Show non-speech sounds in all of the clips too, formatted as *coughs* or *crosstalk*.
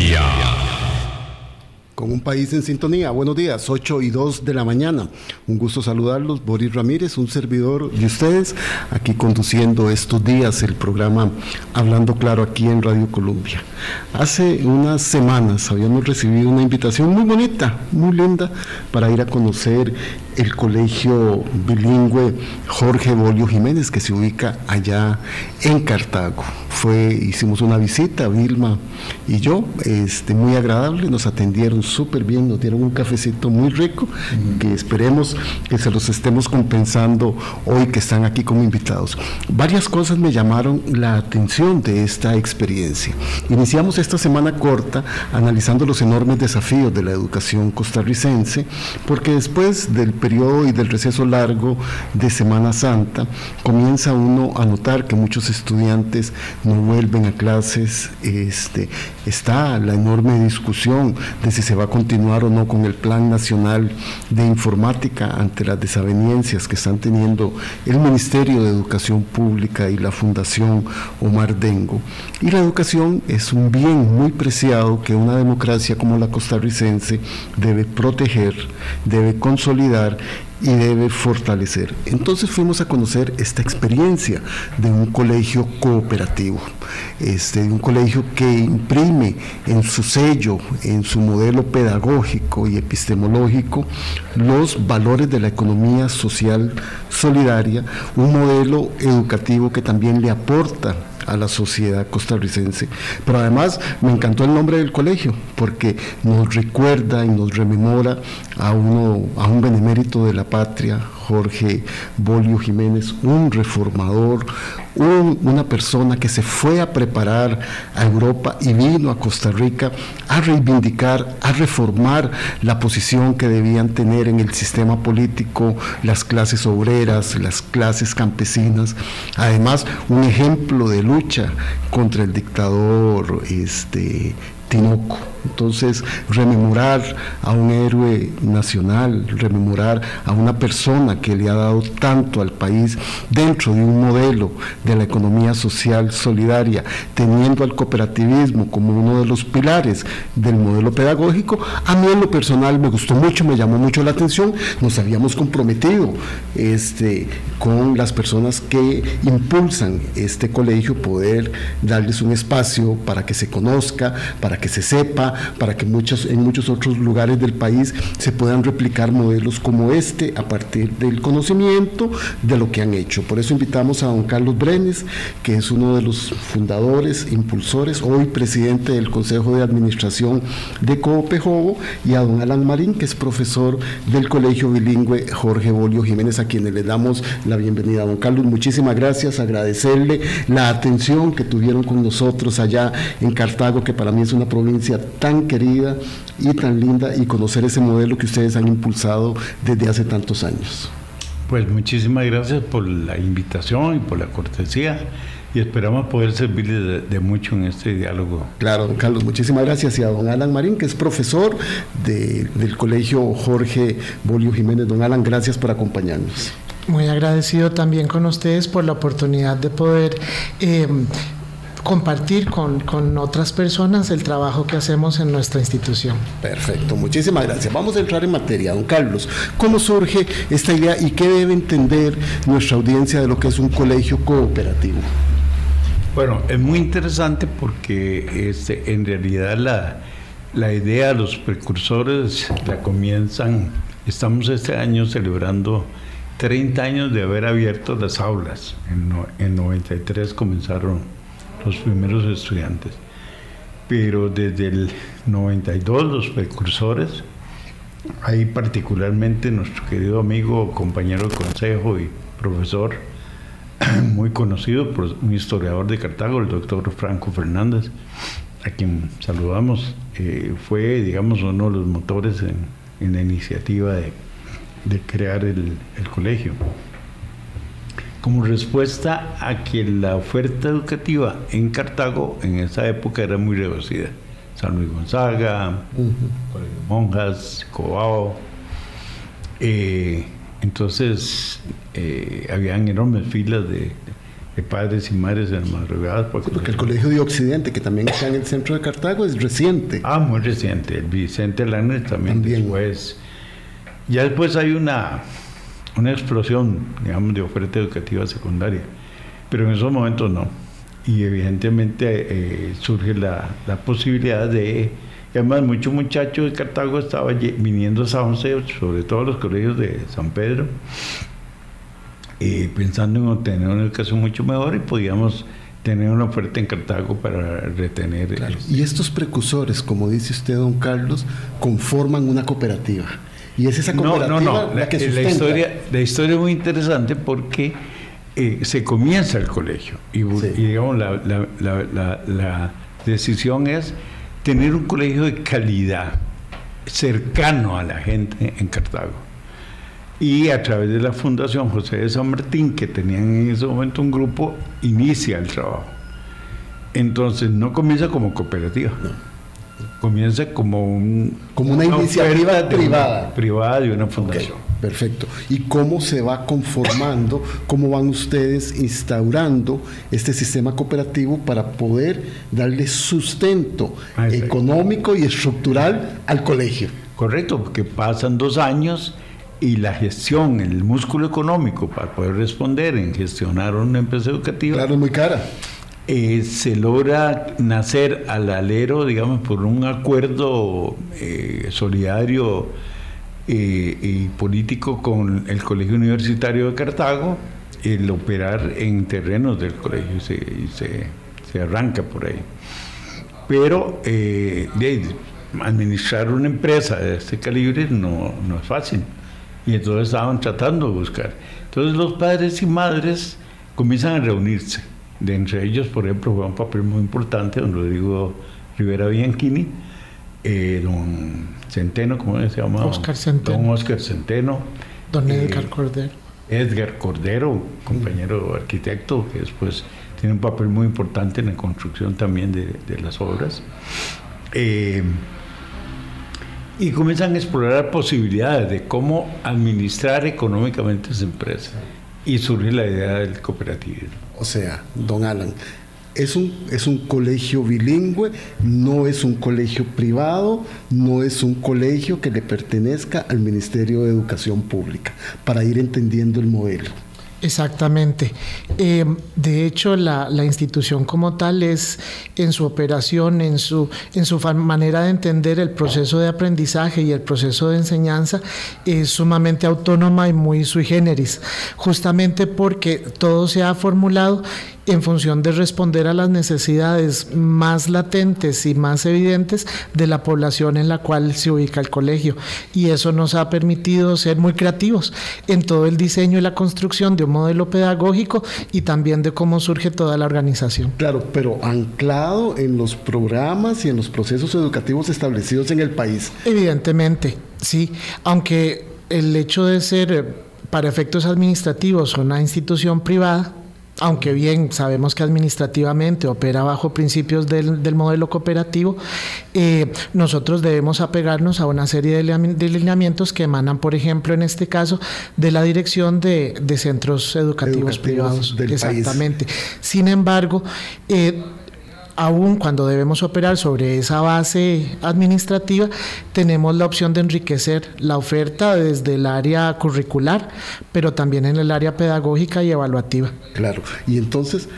Colombia. Un país en sintonía. Buenos días, 8 y 2 de la mañana. Un gusto saludarlos. Boris Ramírez, un servidor de ustedes, aquí conduciendo estos días el programa Hablando Claro aquí en Radio Colombia. Hace unas semanas habíamos recibido una invitación muy bonita, muy linda, para ir a conocer el colegio bilingüe Jorge Bolio Jiménez, que se ubica allá en Cartago. Fue, hicimos una visita, Vilma y yo, este, muy agradable, nos atendieron súper bien, nos dieron un cafecito muy rico, que esperemos que se los estemos compensando hoy que están aquí como invitados. Varias cosas me llamaron la atención de esta experiencia. Iniciamos esta semana corta analizando los enormes desafíos de la educación costarricense, porque después del periodo y del receso largo de Semana Santa, comienza uno a notar que muchos estudiantes no vuelven a clases, este, está la enorme discusión de si se va a continuar o no con el Plan Nacional de Informática ante las desavenencias que están teniendo el Ministerio de Educación Pública y la Fundación Omar Dengo. Y la educación es un bien muy preciado que una democracia como la costarricense debe proteger, debe consolidar y debe fortalecer. Entonces fuimos a conocer esta experiencia de un colegio cooperativo, este, un colegio que imprime en su sello, en su modelo pedagógico y epistemológico, los valores de la economía social solidaria, un modelo educativo que también le aporta a la sociedad costarricense. Pero además me encantó el nombre del colegio, porque nos recuerda y nos rememora a, uno, a un benemérito de la patria, Jorge Bolio Jiménez, un reformador, una persona que se fue a preparar a Europa y vino a Costa Rica a reivindicar, a reformar la posición que debían tener en el sistema político las clases obreras, las clases campesinas. Además, un ejemplo de lucha contra el dictador este, Tinoco. Entonces, rememorar a un héroe nacional, rememorar a una persona que le ha dado tanto al país dentro de un modelo de la economía social solidaria, teniendo al cooperativismo como uno de los pilares del modelo pedagógico, a mí en lo personal me gustó mucho, me llamó mucho la atención, nos habíamos comprometido este, con las personas que impulsan este colegio, poder darles un espacio para que se conozca, para que se sepa, para que muchos, en muchos otros lugares del país se puedan replicar modelos como este a partir del conocimiento de lo que han hecho. Por eso invitamos a don Carlos Brenes, que es uno de los fundadores, impulsores, hoy presidente del Consejo de Administración de Coopejobo, y a don Alan Marín, que es profesor del Colegio Bilingüe Jorge Bolio Jiménez, a quienes le damos la bienvenida. Don Carlos, muchísimas gracias, agradecerle la atención que tuvieron con nosotros allá en Cartago, que para mí es una provincia tan querida y tan linda y conocer ese modelo que ustedes han impulsado desde hace tantos años. Pues muchísimas gracias por la invitación y por la cortesía y esperamos poder servirle de, mucho en este diálogo. Claro, don Carlos, muchísimas gracias. Y a don Alan Marín, que es profesor del Colegio Jorge Bolio Jiménez. Don Alan, gracias por acompañarnos. Muy agradecido también con ustedes por la oportunidad de poder eh, compartir con, con, otras personas el trabajo que hacemos en nuestra institución. Perfecto, muchísimas gracias. Vamos a entrar en materia, don Carlos. ¿Cómo surge esta idea y qué debe entender nuestra audiencia de lo que es un colegio cooperativo? Bueno, es muy interesante porque este, en realidad la, la idea, los precursores la comienzan, estamos este año celebrando 30 años de haber abierto las aulas. En, en 93 comenzaron los primeros estudiantes. Pero desde el 92 los precursores, ahí particularmente nuestro querido amigo, compañero de consejo y profesor, *clears throat* muy conocido, un historiador de Cartago, el doctor Franco Fernández, a quien saludamos, eh, fue, digamos, uno de los motores en, la iniciativa de, crear el colegio como respuesta a que la oferta educativa en Cartago en esa época era muy reducida. San Luis Gonzaga, Monjas, Cobao. Eh, entonces, eh, habían enormes filas de, de padres y madres en madrugadas. Porque, porque el Colegio de Occidente, que también está en el centro de Cartago, es reciente. Ah, muy reciente. El Vicente Lanes también, también. después. Ya después hay una, una explosión, digamos, de oferta educativa secundaria, pero en esos momentos no. Y evidentemente eh, surge la, la posibilidad de y además, muchos muchachos de Cartago estaban viniendo a San José, sobre todo los colegios de San Pedro, eh, pensando en obtener una educación mucho mejor y podíamos tener una oferta en Cartago para retener. Claro. Y estos precursores, como dice usted, don Carlos, conforman una cooperativa. Y es esa cooperativa no, no, no. La, que la, historia, la historia es muy interesante porque eh, se comienza el colegio y, y digamos, la, la decisión es tener un colegio de calidad, cercano a la gente en Cartago. Y a través de la Fundación José de San Martín, que tenían en ese momento un grupo, inicia el trabajo. Entonces no comienza como cooperativa. Comienza como, un, como una, iniciativa privada. privada de una fundación. Perfecto. ¿Y cómo se va conformando, cómo van ustedes instaurando este sistema cooperativo para poder darle sustento ah, económico y estructural al colegio? Correcto, porque pasan dos años y la gestión, el músculo económico para poder responder en gestionar una empresa educativa. Claro, muy cara. Eh, se logra nacer al alero, digamos, por un acuerdo eh, solidario y político con el Colegio Universitario de Cartago, el operar en terrenos del colegio y se, se, arranca por ahí. Pero eh, administrar una empresa de este calibre no, no es fácil. Y entonces estaban tratando de buscar. Entonces los padres y madres comienzan a reunirse. De entre ellos, por ejemplo, fue un papel muy importante don Rodrigo Rivera Bianchini, eh, don Centeno, ¿cómo se llama? Oscar Centeno. Don Oscar Centeno. Don Edgar eh, Cordero. Edgar Cordero, compañero arquitecto, que después tiene un papel muy importante en la construcción también de, las obras. Eh, y comienzan a explorar posibilidades de cómo administrar económicamente esa empresa. Y surge la idea del cooperativismo. O sea, don Alan, es un, es un colegio bilingüe, no es un colegio privado, no es un colegio que le pertenezca al Ministerio de Educación Pública, para ir entendiendo el modelo. Exactamente. Eh, de hecho, la, institución como tal es en su operación, en su, en su manera de entender el proceso de aprendizaje y el proceso de enseñanza, es sumamente autónoma y muy sui generis, justamente porque todo se ha formulado en función de responder a las necesidades más latentes y más evidentes de la población en la cual se ubica el colegio. Y eso nos ha permitido ser muy creativos en todo el diseño y la construcción de un modelo pedagógico y también de cómo surge toda la organización. Claro, pero anclado en los programas y en los procesos educativos establecidos en el país. Evidentemente, sí, aunque el hecho de ser eh, para efectos administrativos una institución privada, aunque bien sabemos que administrativamente opera bajo principios del, modelo cooperativo, eh, nosotros debemos apegarnos a una serie de, lineamientos que emanan, por ejemplo, en este caso, de la Dirección de, Centros Educativos, Privados. Exactamente. Sin embargo, eh, aún cuando debemos operar sobre esa base administrativa, tenemos la opción de enriquecer la oferta desde el área curricular, pero también en el área pedagógica y evaluativa. Claro, y entonces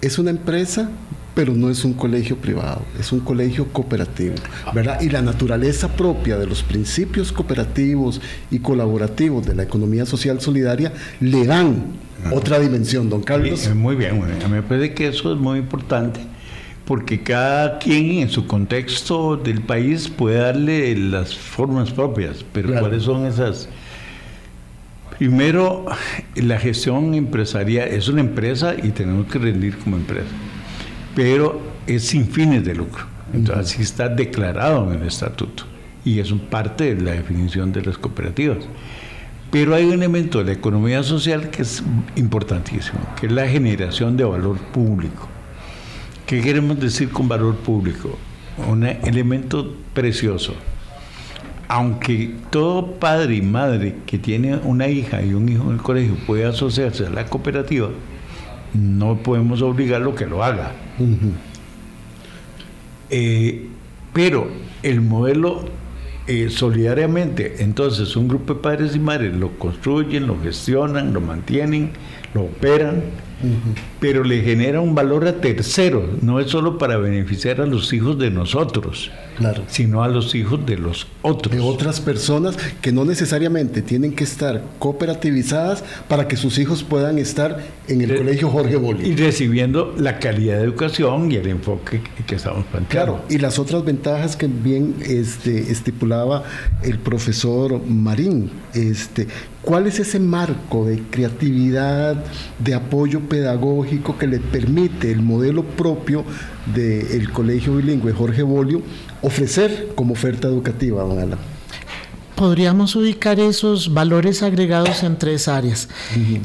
es una empresa pero no es un colegio privado, es un colegio cooperativo, ¿verdad? Y la naturaleza propia de los principios cooperativos y colaborativos de la economía social solidaria le dan otra dimensión, don Carlos. Muy bien, a mí me parece que eso es muy importante porque cada quien en su contexto del país puede darle las formas propias, pero ¿cuáles son esas? Primero, la gestión empresarial es una empresa y tenemos que rendir como empresa, pero es sin fines de lucro. Entonces, así está declarado en el estatuto y es parte de la definición de las cooperativas. Pero hay un elemento de la economía social que es importantísimo, que es la generación de valor público. ¿Qué queremos decir con valor público? Un elemento precioso. Aunque todo padre y madre que tiene una hija y un hijo en el colegio puede asociarse a la cooperativa, no podemos obligarlo que lo haga. Eh, pero el modelo eh, solidariamente, entonces un grupo de padres y madres lo construyen, lo gestionan, lo mantienen, lo operan pero le genera un valor a terceros, no es solo para beneficiar a los hijos de nosotros, claro. sino a los hijos de los otros. De otras personas que no necesariamente tienen que estar cooperativizadas para que sus hijos puedan estar en el colegio Jorge Bolívar. Y recibiendo la calidad de educación y el enfoque que estamos planteando. Claro, y las otras ventajas que bien este, estipulaba el profesor Marín, este, ¿Cuál es ese marco de creatividad, de apoyo pedagógico que le permite el modelo propio del Colegio Bilingüe Jorge Bolio ofrecer como oferta educativa, don Alan? Podríamos ubicar esos valores agregados en tres áreas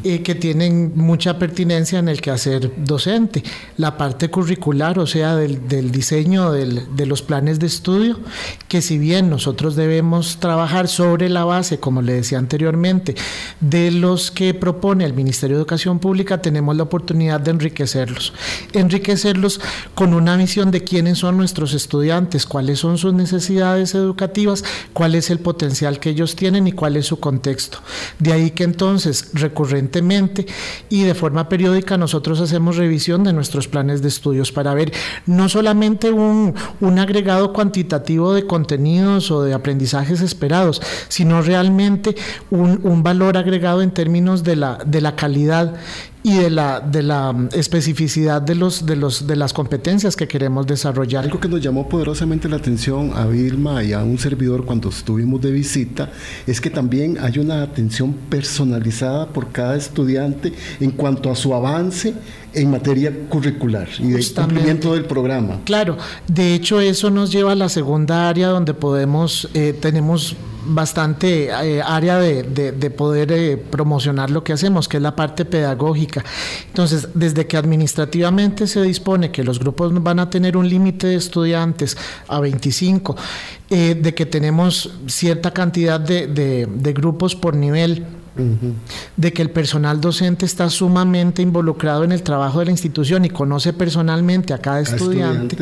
eh, que tienen mucha pertinencia en el quehacer docente. La parte curricular, o sea, del, diseño de los planes de estudio, que si bien nosotros debemos trabajar sobre la base, como le decía anteriormente, de los que propone el Ministerio de Educación Pública, tenemos la oportunidad de enriquecerlos. Enriquecerlos con una visión de quiénes son nuestros estudiantes, cuáles son sus necesidades educativas, cuál es el potencial que ellos tienen y cuál es su contexto. De ahí que entonces recurrentemente y de forma periódica nosotros hacemos revisión de nuestros planes de estudios para ver no solamente un, agregado cuantitativo de contenidos o de aprendizajes esperados, sino realmente un, un valor agregado en términos de la, de la calidad y de la, de la mm, especificidad de, los, de, los, de las competencias que queremos desarrollar. Algo que nos llamó poderosamente la atención a Vilma y a un servidor cuando estuvimos de visita es que también hay una atención personalizada por cada estudiante en cuanto a su avance en materia curricular y de cumplimiento del programa. Claro, de hecho eso nos lleva a la segunda área donde podemos, eh, tenemos bastante eh, área de, de, poder eh, promocionar lo que hacemos, que es la parte pedagógica. Entonces, desde que administrativamente se dispone que los grupos van a tener un límite de estudiantes a 25, eh, de que tenemos cierta cantidad de, de grupos por nivel, de que el personal docente está sumamente involucrado en el trabajo de la institución y conoce personalmente a cada estudiante.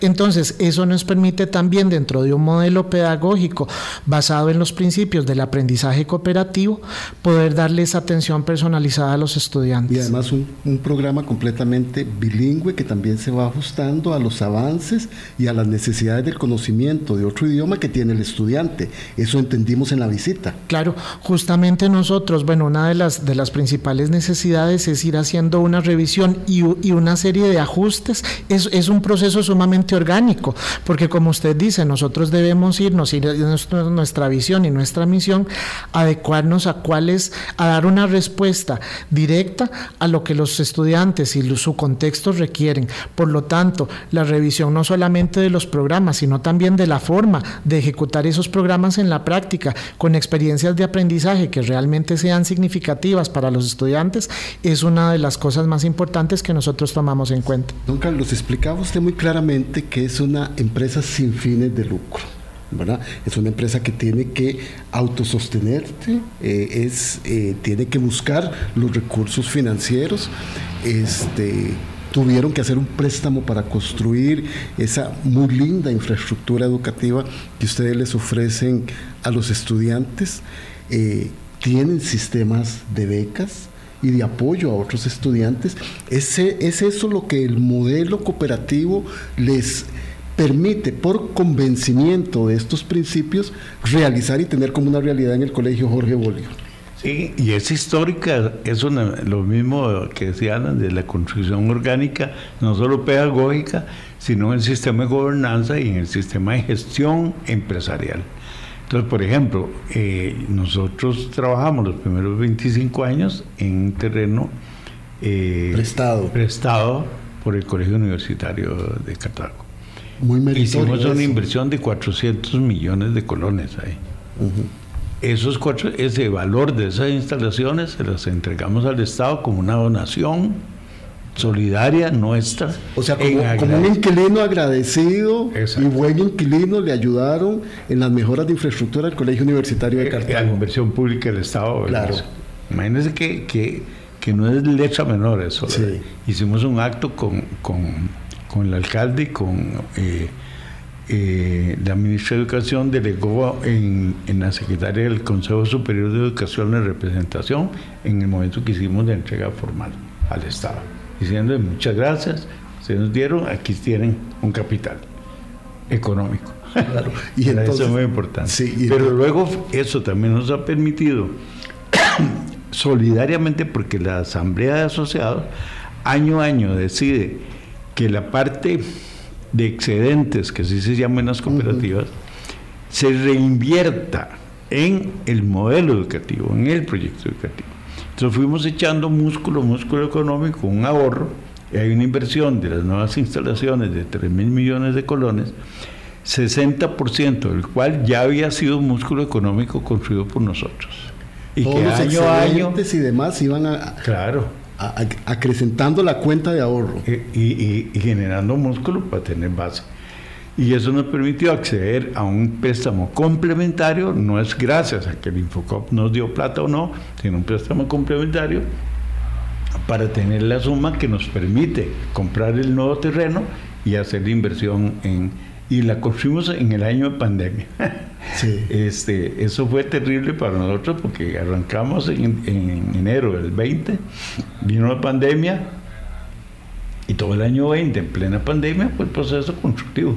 entonces, eso nos permite también dentro de un modelo pedagógico basado en los principios del aprendizaje cooperativo, poder darles atención personalizada a los estudiantes. Y además un, un programa completamente bilingüe que también se va ajustando a los avances y a las necesidades del conocimiento de otro idioma que tiene el estudiante. Eso entendimos en la visita. Claro, justamente nosotros, bueno, una de las, de las principales necesidades es ir haciendo una revisión y, y una serie de ajustes. Es, es, un proceso sumamente orgánico, porque como usted dice, nosotros debemos irnos, ir nuestra, visión y nuestra misión, adecuarnos a cuáles, a dar una respuesta directa a lo que los estudiantes y su contexto requieren. Por lo tanto, la revisión no solamente de los programas, sino también de la forma de ejecutar esos programas en la práctica, con experiencias de aprendizaje que realmente sean significativas para los estudiantes es una de las cosas más importantes que nosotros tomamos en cuenta. Don Carlos, explicaba usted muy claramente que es una empresa sin fines de lucro. ¿verdad? Es una empresa que tiene que autosostenerse, eh, es, eh, tiene que buscar los recursos financieros. Este, tuvieron que hacer un préstamo para construir esa muy linda infraestructura educativa que ustedes les ofrecen a los estudiantes. Eh, tienen sistemas de becas y de apoyo a otros estudiantes. ¿Es, es eso lo que el modelo cooperativo les permite, por convencimiento de estos principios, realizar y tener como una realidad en el Colegio Jorge Bolívar. Sí, y es histórica, es lo mismo que decían de la construcción orgánica, no solo pedagógica, sino en el sistema de gobernanza y en el sistema de gestión empresarial. Entonces, por ejemplo, eh, nosotros trabajamos los primeros 25 años en un terreno eh, prestado. prestado por el Colegio Universitario de Cartago. Muy Hicimos una inversión de 400 millones de colones ahí. Esos cuatro, ese valor de esas instalaciones se las entregamos al Estado como una donación solidaria nuestra. O sea, como, un inquilino agradecido y buen inquilino le ayudaron en las mejoras de infraestructura del Colegio Universitario de eh, Cartago. La inversión pública del Estado. Claro. Imagínense que, que, que no es letra menor eso. Hicimos un acto con, con, el alcalde y con eh, eh, la ministra de Educación, delegó en, en, la secretaria del Consejo Superior de Educación la representación en el momento que hicimos la entrega formal al Estado, diciendo muchas gracias, se nos dieron, aquí tienen un capital económico. *laughs* y eso es muy importante. Pero luego eso también nos ha permitido, *coughs* solidariamente, porque la Asamblea de Asociados año a año decide que la parte de excedentes, que así se llaman las cooperativas, se reinvierta en el modelo educativo, en el proyecto educativo. Entonces fuimos echando músculo, músculo económico, un ahorro, y hay una inversión de las nuevas instalaciones de 3 mil millones de colones, 60% del cual ya había sido músculo económico construido por nosotros. Y que año a año y demás iban a, claro. acrecentando la cuenta de ahorro. Y, y, generando músculo para tener base. Y eso nos permitió acceder a un préstamo complementario, no es gracias a que el Infocop nos dio plata o no, sino un préstamo complementario para tener la suma que nos permite comprar el nuevo terreno y hacer la inversión en... Y la construimos en el año de pandemia. *laughs* Este, eso fue terrible para nosotros porque arrancamos en, en enero del 20, vino la pandemia y todo el año 20, en plena pandemia, fue el proceso constructivo.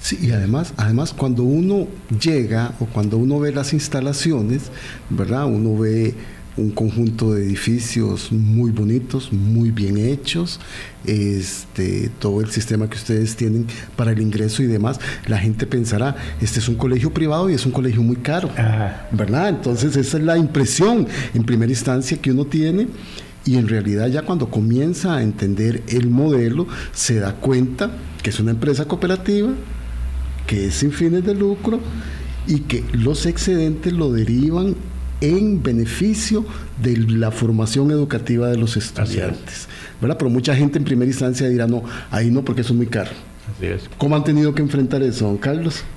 Sí, y además, además cuando uno llega o cuando uno ve las instalaciones, ¿verdad? Uno ve un conjunto de edificios muy bonitos, muy bien hechos, este, todo el sistema que ustedes tienen para el ingreso y demás, la gente pensará, este es un colegio privado y es un colegio muy caro, ¿verdad? Entonces esa es la impresión en primera instancia que uno tiene y en realidad ya cuando comienza a entender el modelo se da cuenta que es una empresa cooperativa, que es sin fines de lucro y que los excedentes lo derivan en beneficio de la formación educativa de los estudiantes. ¿verdad? Pero mucha gente en primera instancia dirá, no, ahí no porque eso es muy caro. ¿Cómo han tenido que enfrentar eso, don Carlos? *laughs*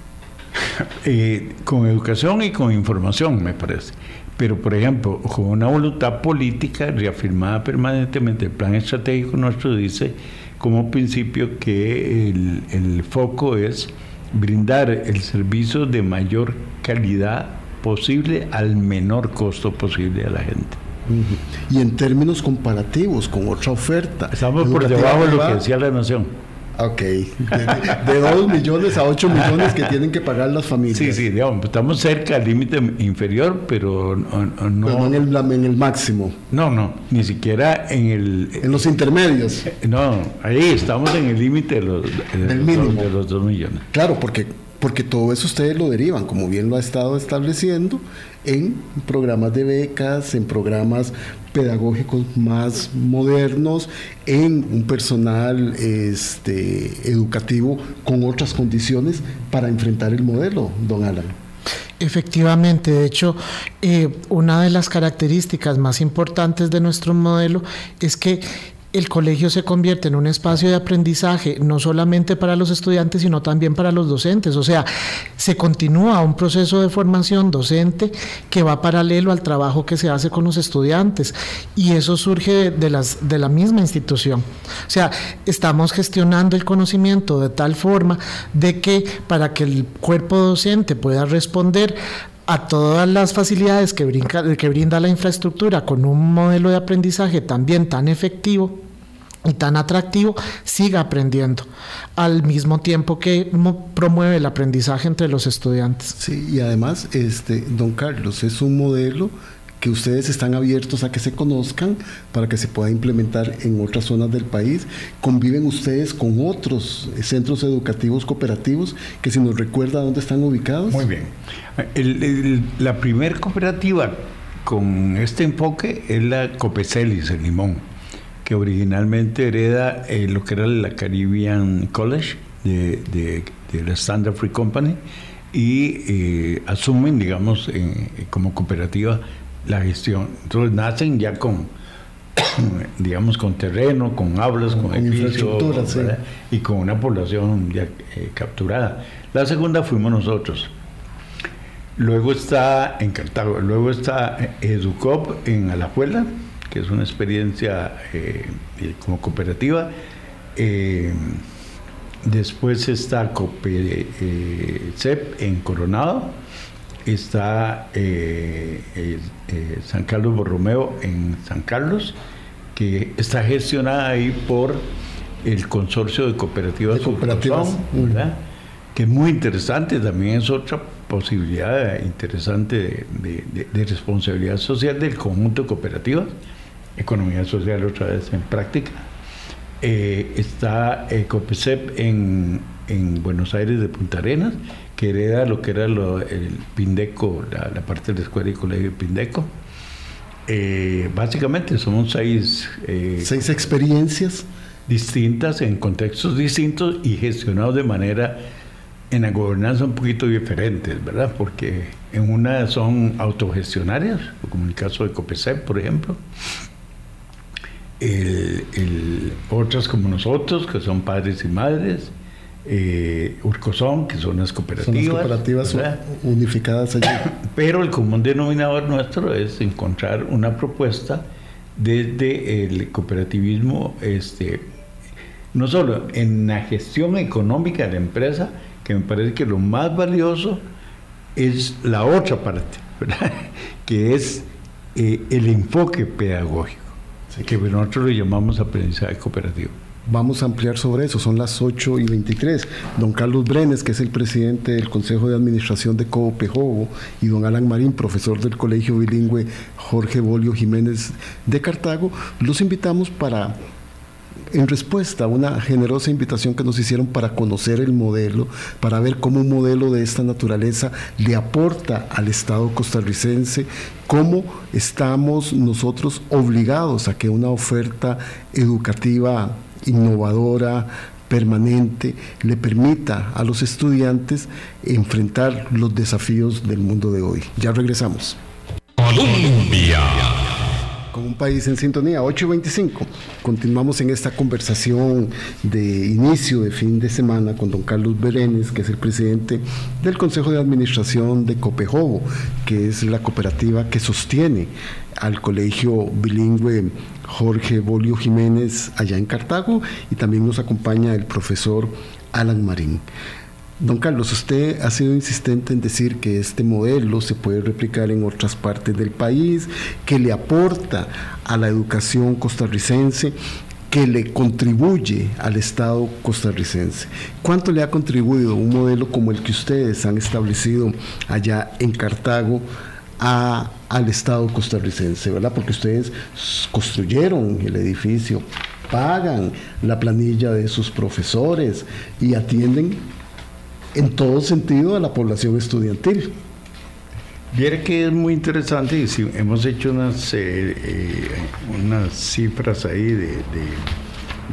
Eh, con educación y con información, me parece. Pero, por ejemplo, con una voluntad política reafirmada permanentemente, el plan estratégico nuestro dice como principio que el, el foco es brindar el servicio de mayor calidad posible al menor costo posible a la gente. Y en términos comparativos con otra oferta. Estamos por debajo de lo que decía la Nación. Ok, de, 2 millones a 8 millones que tienen que pagar las familias. Sí, sí, digamos, estamos cerca del límite inferior, pero no, no en, el, en, el, máximo. No, no, ni siquiera en el... En los intermedios. No, ahí estamos en el límite de los, de, los 2 millones. Claro, porque porque todo eso ustedes lo derivan, como bien lo ha estado estableciendo, en programas de becas, en programas pedagógicos más modernos, en un personal este, educativo con otras condiciones para enfrentar el modelo, don Alan. Efectivamente, de hecho, eh, una de las características más importantes de nuestro modelo es que el colegio se convierte en un espacio de aprendizaje no solamente para los estudiantes, sino también para los docentes. O sea, se continúa un proceso de formación docente que va paralelo al trabajo que se hace con los estudiantes. Y eso surge de, las, de la misma institución. O sea, estamos gestionando el conocimiento de tal forma de que para que el cuerpo docente pueda responder a todas las facilidades que brinda, que brinda la infraestructura con un modelo de aprendizaje también tan efectivo y tan atractivo, siga aprendiendo, al mismo tiempo que promueve el aprendizaje entre los estudiantes. Sí, y además, este, don Carlos, es un modelo que ustedes están abiertos a que se conozcan para que se pueda implementar en otras zonas del país. Conviven ustedes con otros centros educativos cooperativos que si nos recuerda dónde están ubicados. Muy bien. la primer cooperativa con este enfoque es la Copecelis en Limón, que originalmente hereda eh, lo que era la Caribbean College de, la Standard Free Company y eh, asumen, digamos, como cooperativa la gestión. Entonces nacen ya con, *coughs* digamos, con terreno, con aulas, con, edificios y con una población ya eh, capturada. La segunda fuimos nosotros. Luego está en Cartago, luego está Educop en Alajuela, que es una experiencia eh, como cooperativa. después está COPECEP en Coronado, está San Carlos Borromeo en San Carlos, que está gestionada ahí por el consorcio de cooperativas, de cooperativas. que es muy interesante, también es otra posibilidad interesante de, responsabilidad social del conjunto de cooperativas, economía social otra vez en práctica. Eh, está Ecopecep en, en, Buenos Aires de Punta Arenas, que hereda lo que era el Pindeco, la, parte de la escuela y colegio Pindeco. Eh, básicamente somos seis... Eh, seis experiencias distintas en contextos distintos y gestionados de manera en la gobernanza un poquito diferentes, ¿verdad? Porque en una son autogestionarias, como en el caso de COPESEP, por ejemplo. otras como nosotros, que son padres y madres. Eh, Urcosón, que son las cooperativas. Son cooperativas unificadas allí. *coughs* Pero el común denominador nuestro es encontrar una propuesta desde el cooperativismo este, no solo en la gestión económica de la empresa, que me parece que lo más valioso es la otra parte, *laughs* que es eh, el enfoque pedagógico, que nosotros lo llamamos aprendizaje cooperativo. Vamos a ampliar sobre eso, son las 8 y 23. Don Carlos Brenes, que es el presidente del Consejo de Administración de Coopejobo, y don Alan Marín, profesor del Colegio Bilingüe Jorge Bolio Jiménez de Cartago, los invitamos para en respuesta a una generosa invitación que nos hicieron para conocer el modelo, para ver cómo un modelo de esta naturaleza le aporta al Estado costarricense, cómo estamos nosotros obligados a que una oferta educativa innovadora, permanente, le permita a los estudiantes enfrentar los desafíos del mundo de hoy. Ya regresamos. Colombia con un país en sintonía, 8.25. Continuamos en esta conversación de inicio de fin de semana con don Carlos Berenes, que es el presidente del Consejo de Administración de Copejobo, que es la cooperativa que sostiene al colegio bilingüe Jorge Bolio Jiménez allá en Cartago y también nos acompaña el profesor Alan Marín. Don Carlos, usted ha sido insistente en decir que este modelo se puede replicar en otras partes del país, que le aporta a la educación costarricense, que le contribuye al Estado costarricense. ¿Cuánto le ha contribuido un modelo como el que ustedes han establecido allá en Cartago al Estado costarricense, ¿verdad? Porque ustedes construyeron el edificio, pagan la planilla de sus profesores y atienden en todo sentido a la población estudiantil. Viera que es muy interesante y hemos hecho unas, eh, eh, unas cifras ahí de,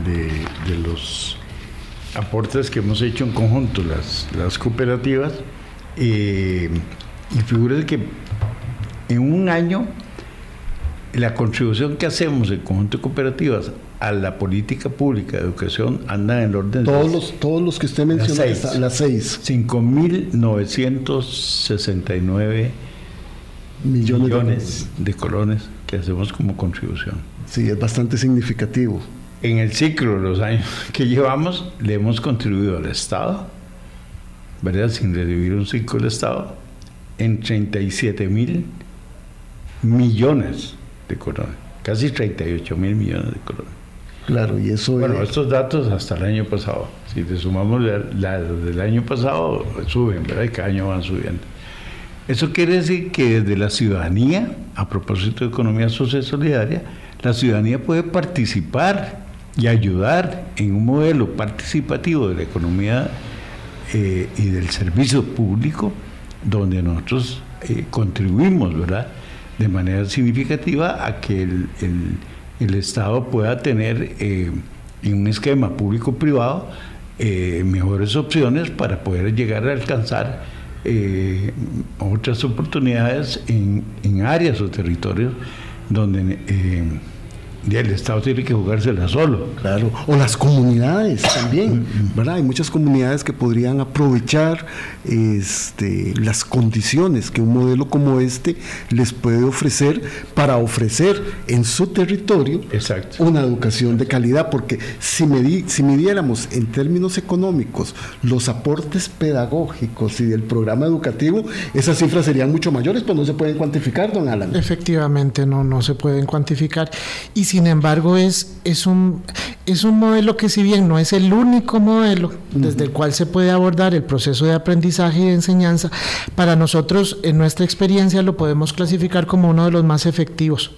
de, los aportes que hemos hecho en conjunto las, las cooperativas eh, y figúrese que en un año la contribución que hacemos en conjunto de cooperativas a la política pública de educación anda en el orden todos de los todos los que usted mencionó las seis, 5.969 millones, millones de, colones que hacemos como contribución. Sí es bastante significativo. En el ciclo de los años *laughs* que llevamos le hemos contribuido al Estado verdad sin recibir un ciclo del Estado en 37 mil millones de colones casi 38 mil millones de colones Claro, y eso Bueno, estos datos hasta el año pasado. Si te sumamos la, del año pasado, suben, ¿verdad? Y cada año van subiendo. Eso quiere decir que desde la ciudadanía, a propósito de economía social solidaria, la ciudadanía puede participar y ayudar en un modelo participativo de la economía eh, y del servicio público, donde nosotros eh, contribuimos, ¿verdad? De manera significativa a que el el Estado pueda tener eh, en un esquema público-privado eh, mejores opciones para poder llegar a alcanzar eh, otras oportunidades en, áreas o territorios donde y el Estado tiene que jugársela solo. Claro, o las comunidades también, *clears throat* ¿verdad? Hay muchas comunidades que podrían aprovechar este, las condiciones que un modelo como este les puede ofrecer para ofrecer en su territorio una educación de calidad, porque si, si midiéramos en términos económicos los aportes pedagógicos y del programa educativo, esas cifras serían mucho mayores, pues no se pueden cuantificar, don Alan. Efectivamente, no, no se pueden cuantificar. Y sin embargo es, es, un, es un modelo que si bien no es el único modelo desde el cual se puede abordar el proceso de aprendizaje y de enseñanza, para nosotros en nuestra experiencia lo podemos clasificar como uno de los más efectivos.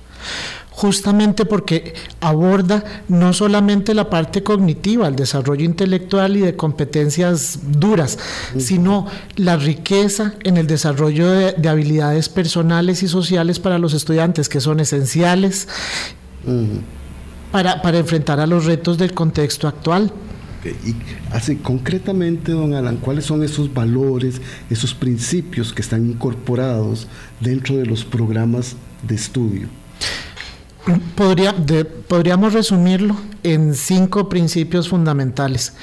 Justamente porque aborda no solamente la parte cognitiva, el desarrollo intelectual y de competencias duras, sino la riqueza en el desarrollo de, habilidades personales y sociales para los estudiantes, que son esenciales para, para enfrentar a los retos del contexto actual. Y así, concretamente, don Alan, ¿cuáles son esos valores, esos principios que están incorporados dentro de los programas de estudio? Podría, podríamos resumirlo en cinco principios fundamentales,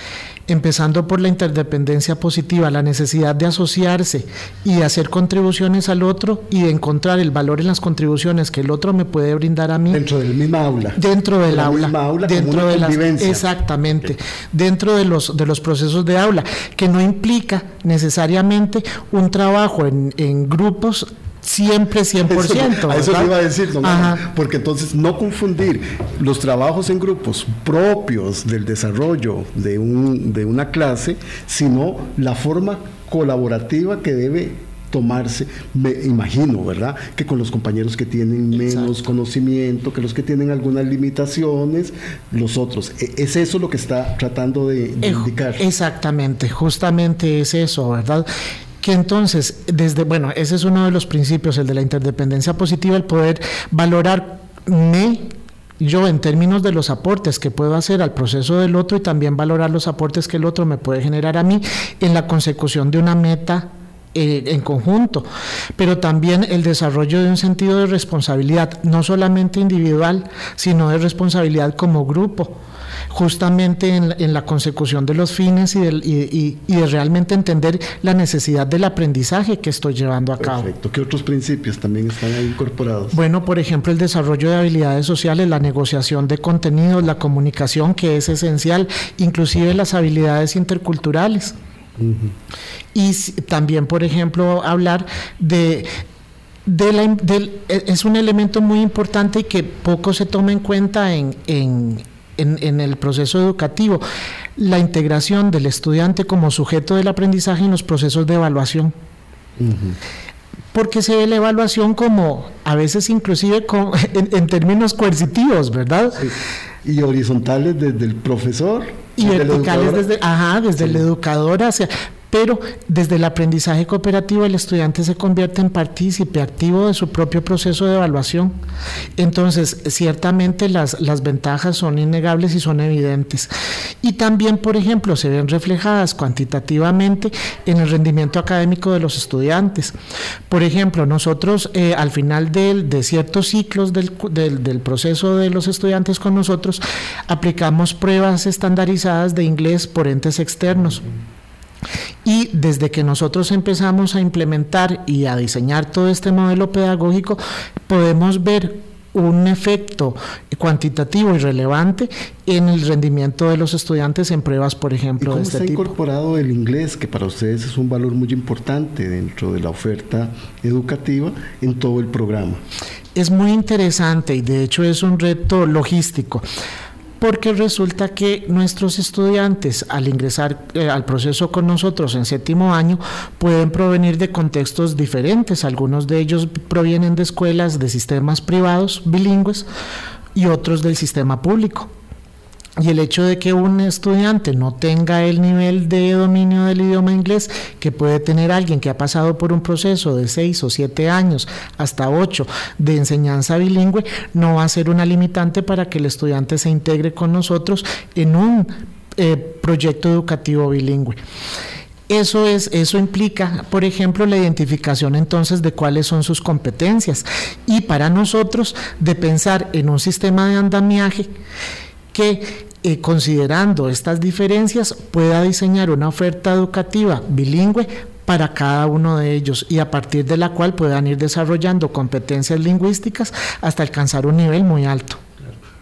empezando por la interdependencia positiva, la necesidad de asociarse y de hacer contribuciones al otro y de encontrar el valor en las contribuciones que el otro me puede brindar a mí. Dentro del mismo aula. Dentro del aula. dentro de las, exactamente. Dentro de los, de los procesos de aula, que no implica necesariamente un trabajo en, en grupos siempre 100%. Eso, eso iba a decir, don porque entonces no confundir los trabajos en grupos propios del desarrollo de, un, de una clase, sino la forma colaborativa que debe tomarse, me imagino, ¿verdad? Que con los compañeros que tienen menos conocimiento, que los que tienen algunas limitaciones, los otros. E, ¿Es eso lo que está tratando de indicar? Exactamente, justamente es eso, ¿verdad? Que entonces, desde, bueno, ese es uno de los principios, el de la interdependencia positiva, el poder valorarme yo en términos de los aportes que puedo hacer al proceso del otro y también valorar los aportes que el otro me puede generar a mí en la consecución de una meta eh, en conjunto, pero también el desarrollo de un sentido de responsabilidad, no solamente individual, sino de responsabilidad como grupo justamente en, la consecución de los fines y, de realmente entender la necesidad del aprendizaje que estoy llevando a cabo. Perfecto. ¿Qué otros principios también están ahí incorporados? Bueno, por ejemplo, el desarrollo de habilidades sociales, la negociación de contenidos, la comunicación, que es esencial, inclusive las habilidades interculturales. Y también, por ejemplo, hablar de e, es un elemento muy importante y que poco se toma en cuenta en, en, el proceso educativo, la integración del estudiante como sujeto del aprendizaje en los procesos de evaluación. Porque se ve la evaluación como, a veces inclusive *laughs* en, términos coercitivos, ¿verdad? Y horizontales desde el profesor. Y verticales desde, ajá, desde el educador hacia, pero desde el aprendizaje cooperativo el estudiante se convierte en partícipe activo de su propio proceso de evaluación. Entonces, ciertamente las, las ventajas son innegables y son evidentes. Y también, por ejemplo, se ven reflejadas cuantitativamente en el rendimiento académico de los estudiantes. Por ejemplo, nosotros eh, al final de ciertos ciclos del, del proceso de los estudiantes con nosotros, aplicamos pruebas estandarizadas de inglés por entes externos. Y desde que nosotros empezamos a implementar y a diseñar todo este modelo pedagógico, podemos ver un efecto cuantitativo y relevante en el rendimiento de los estudiantes en pruebas, por ejemplo, ¿Y cómo está incorporado el inglés, que para ustedes es un valor muy importante dentro de la oferta educativa en todo el programa? Es muy interesante y de hecho es un reto logístico porque resulta que nuestros estudiantes al ingresar eh, al proceso con nosotros en séptimo año pueden provenir de contextos diferentes. Algunos de ellos provienen de escuelas de sistemas privados bilingües y otros del sistema público. Y el hecho de que un estudiante no tenga el nivel de dominio del idioma inglés que puede tener alguien que ha pasado por un proceso de seis o siete años hasta ocho de enseñanza bilingüe, no va a ser una limitante para que el estudiante se integre con nosotros en un eh, proyecto educativo bilingüe. Eso, es, eso implica, por ejemplo, la identificación entonces de cuáles son sus competencias y para nosotros de pensar en un sistema de andamiaje que eh, considerando estas diferencias pueda diseñar una oferta educativa bilingüe para cada uno de ellos y a partir de la cual puedan ir desarrollando competencias lingüísticas hasta alcanzar un nivel muy alto.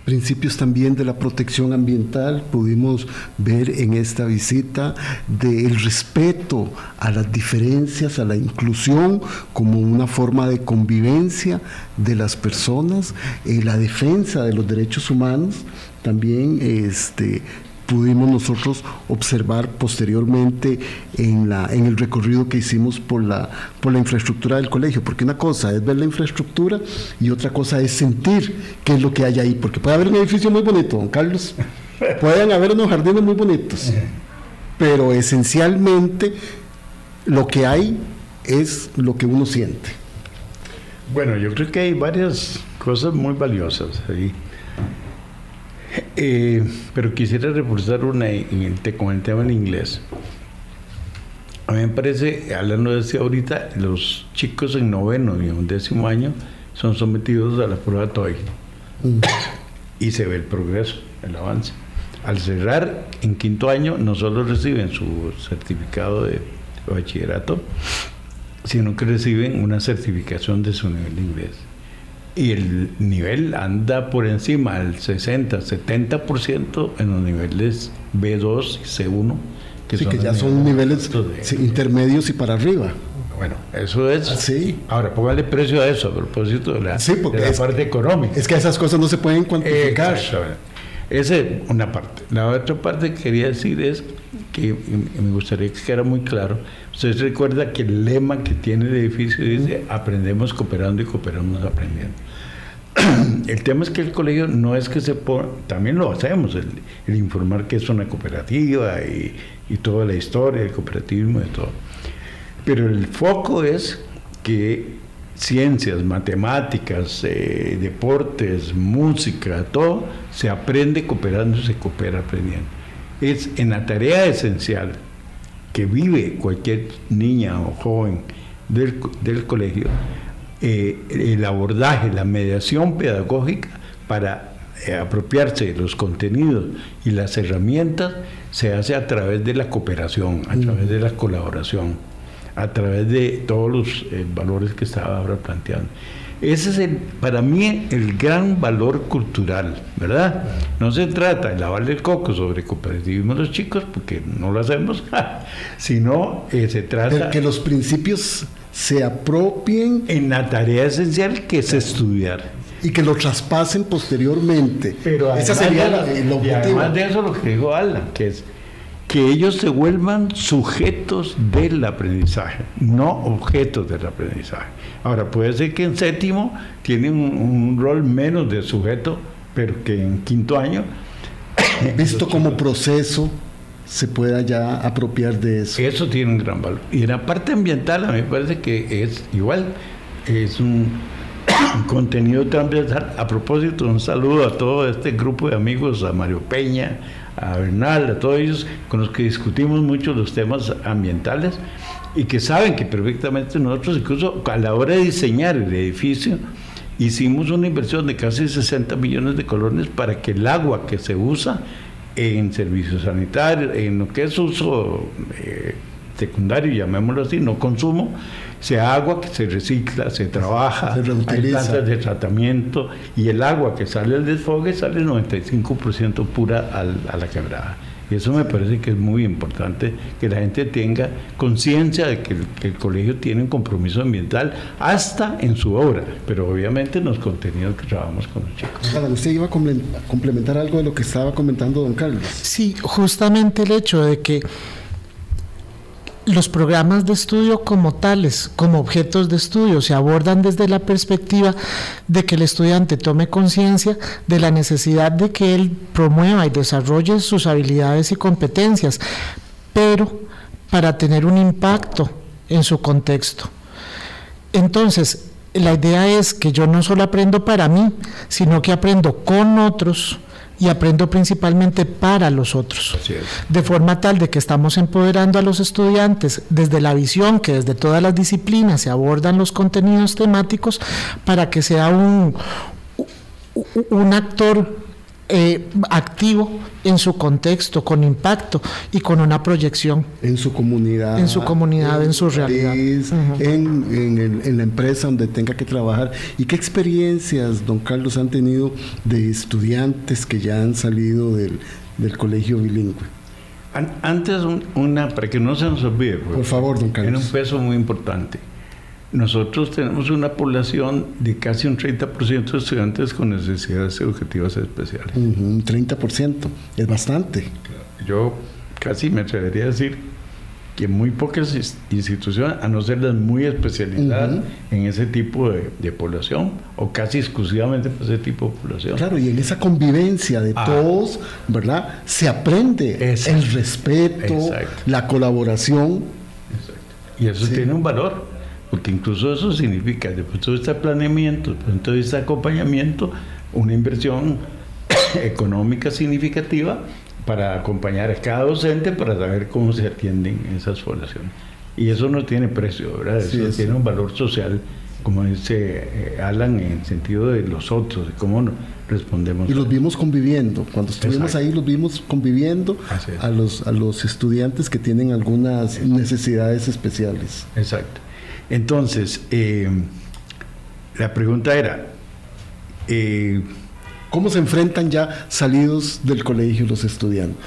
Principios también de la protección ambiental, pudimos ver en esta visita del respeto a las diferencias, a la inclusión como una forma de convivencia de las personas, eh, la defensa de los derechos humanos, también este, pudimos nosotros observar posteriormente en, la, en el recorrido que hicimos por la, por la infraestructura del colegio, porque una cosa es ver la infraestructura y otra cosa es sentir qué es lo que hay ahí, porque puede haber un edificio muy bonito, don Carlos, pueden haber unos jardines muy bonitos, pero esencialmente lo que hay es lo que uno siente. Bueno, yo creo que hay varias cosas muy valiosas ahí. Eh, pero quisiera reforzar una el tema en inglés. A mí me parece, hablando de eso ahorita, los chicos en noveno y en décimo año son sometidos a la prueba TOEIC. Mm. Y se ve el progreso, el avance. Al cerrar en quinto año, no solo reciben su certificado de bachillerato, sino que reciben una certificación de su nivel de inglés y el nivel anda por encima del 60, 70% en los niveles B2 y C1. Que, sí, que ya son niveles intermedios y para arriba. Bueno, eso es. Sí. Ahora, póngale precio a eso a propósito de la, parte económica. Es que esas cosas no se pueden cuantificar. Esa es una parte. La otra parte que quería decir es que me gustaría que quedara muy claro. Usted recuerda que el lema que tiene el edificio dice aprendemos cooperando y cooperamos aprendiendo. *clears throat* El tema es que el colegio no es que se pone, también lo hacemos, el, informar que es una cooperativa y, y, toda la historia del cooperativismo y todo. Pero el foco es que ciencias, matemáticas, eh, deportes, música, todo, se aprende cooperando, se coopera aprendiendo. Es en la tarea esencial que vive cualquier niña o joven del, del colegio, eh, el abordaje, la mediación pedagógica para eh, apropiarse de los contenidos y las herramientas se hace a través de la cooperación, a través de la colaboración, a través de todos los eh, valores que estaba ahora planteando. Ese es el, para mí el gran valor cultural, ¿verdad? No se trata de lavarle el coco sobre cooperativismo a los chicos, porque no lo hacemos, *laughs* sino se trata... De que los principios se apropien. En la tarea esencial que es estudiar. Y que lo traspasen posteriormente. Pero Esa sería la, el objetivo. además de eso lo que dijo Alan, que es que ellos se vuelvan sujetos del aprendizaje, no objetos del aprendizaje. Ahora, puede ser que en séptimo tienen un, rol menos de sujeto, pero que en quinto año... *coughs* Visto como proceso se pueda ya apropiar de eso. Eso tiene un gran valor. Y en la parte ambiental a mí me parece que es igual, es un *coughs* contenido transversal. A propósito, un saludo a todo este grupo de amigos, a Mario Peña, a Bernal, a todos ellos con los que discutimos mucho los temas ambientales y que saben que perfectamente nosotros incluso a la hora de diseñar el edificio hicimos una inversión de casi 60 millones de colones para que el agua que se usa en servicios sanitarios, en lo que es uso eh, secundario, llamémoslo así, no consumo, sea agua que se recicla, se trabaja, se hay plantas de tratamiento y el agua que sale al desfogue sale 95% pura a la quebrada. Y eso me parece que es muy importante que la gente tenga conciencia de que el, colegio tiene un compromiso ambiental hasta en su obra, pero obviamente en los contenidos que trabajamos con los chicos. ¿Usted iba a complementar algo de lo que estaba comentando don Carlos? Sí, justamente el hecho de que los programas de estudio como tales, como objetos de estudio, se abordan desde la perspectiva de que el estudiante tome conciencia de la necesidad de que él promueva y desarrolle sus habilidades y competencias, pero para tener un impacto en su contexto. Entonces, la idea es que yo no solo aprendo para mí, sino que aprendo con otros y aprendo principalmente para los otros. De forma tal de que estamos empoderando a los estudiantes desde la visión que desde todas las disciplinas se abordan los contenidos temáticos para que sea un, un actor eh, activo en su contexto, con impacto y con una proyección. En su comunidad. En su comunidad, en, su realidad. en, la empresa donde tenga que trabajar. ¿Y qué experiencias, don Carlos, han tenido de estudiantes que ya han salido del, colegio bilingüe? Antes, una, para que no se nos olvide, por favor, don Carlos. Tiene un peso muy importante nosotros tenemos una población de casi un 30% de estudiantes con necesidades educativas especiales. un 30%, es bastante. Yo casi me atrevería a decir que muy pocas instituciones, a no ser las muy especializadas en ese tipo de, población, o casi exclusivamente para ese tipo de población. Claro, y en esa convivencia de ah. todos, ¿verdad? Se aprende el respeto, la colaboración. Y eso tiene un valor porque incluso eso significa, después de todo este planeamiento, después de todo este acompañamiento, una inversión *coughs* económica significativa para acompañar a cada docente para saber cómo se atienden esas poblaciones. Y eso no tiene precio, ¿verdad? Eso tiene un valor social, como dice eh, Alan, en el sentido de los otros, de cómo respondemos. Y los vimos conviviendo, cuando estuvimos ahí los vimos conviviendo a los, a los estudiantes que tienen algunas necesidades especiales. Exacto. Entonces, eh, la pregunta era, eh, ¿cómo se enfrentan ya salidos del colegio los estudiantes?